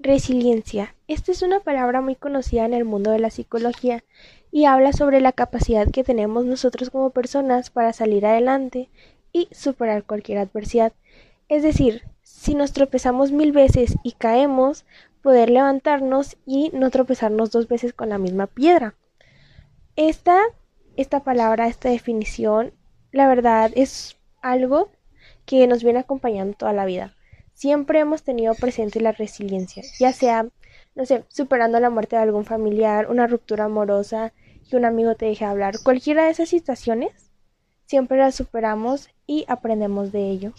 Resiliencia. Esta es una palabra muy conocida en el mundo de la psicología y habla sobre la capacidad que tenemos nosotros como personas para salir adelante y superar cualquier adversidad. Es decir, si nos tropezamos mil veces y caemos, poder levantarnos y no tropezarnos dos veces con la misma piedra. Esta, esta palabra, esta definición, la verdad es algo que nos viene acompañando toda la vida. Siempre hemos tenido presente la resiliencia, ya sea, no sé, superando la muerte de algún familiar, una ruptura amorosa, que un amigo te deje hablar, cualquiera de esas situaciones, siempre las superamos y aprendemos de ello,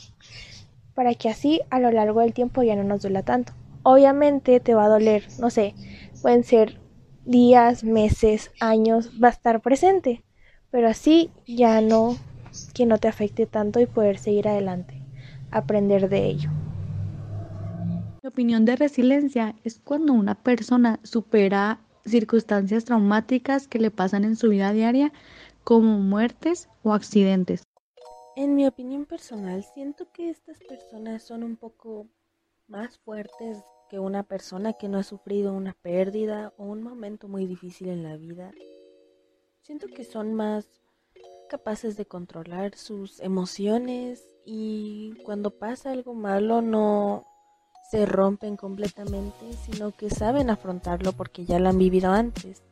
para que así a lo largo del tiempo ya no nos duela tanto. Obviamente te va a doler, no sé, pueden ser días, meses, años, va a estar presente, pero así ya no que no te afecte tanto y poder seguir adelante, aprender de ello. Mi opinión de resiliencia es cuando una persona supera circunstancias traumáticas que le pasan en su vida diaria, como muertes o accidentes. En mi opinión personal, siento que estas personas son un poco más fuertes que una persona que no ha sufrido una pérdida o un momento muy difícil en la vida. Siento que son más capaces de controlar sus emociones y cuando pasa algo malo no se rompen completamente, sino que saben afrontarlo porque ya lo han vivido antes.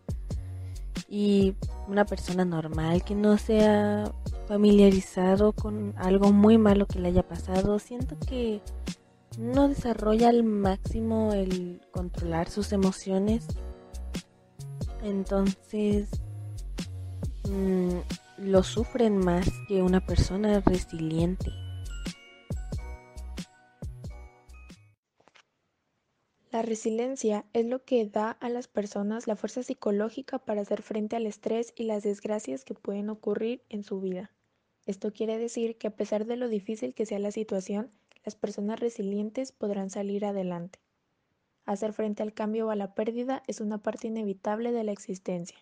Y una persona normal que no sea familiarizado con algo muy malo que le haya pasado, siento que no desarrolla al máximo el controlar sus emociones. Entonces, mmm, lo sufren más que una persona resiliente. Resiliencia es lo que da a las personas la fuerza psicológica para hacer frente al estrés y las desgracias que pueden ocurrir en su vida. Esto quiere decir que a pesar de lo difícil que sea la situación, las personas resilientes podrán salir adelante. Hacer frente al cambio o a la pérdida es una parte inevitable de la existencia.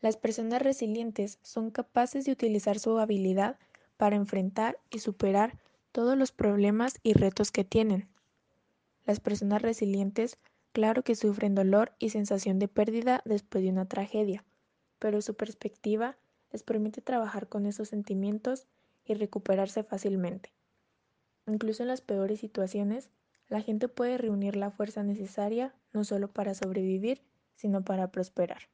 Las personas resilientes son capaces de utilizar su habilidad para enfrentar y superar todos los problemas y retos que tienen. Las personas resilientes claro que sufren dolor y sensación de pérdida después de una tragedia, pero su perspectiva les permite trabajar con esos sentimientos y recuperarse fácilmente. Incluso en las peores situaciones, la gente puede reunir la fuerza necesaria no solo para sobrevivir, sino para prosperar.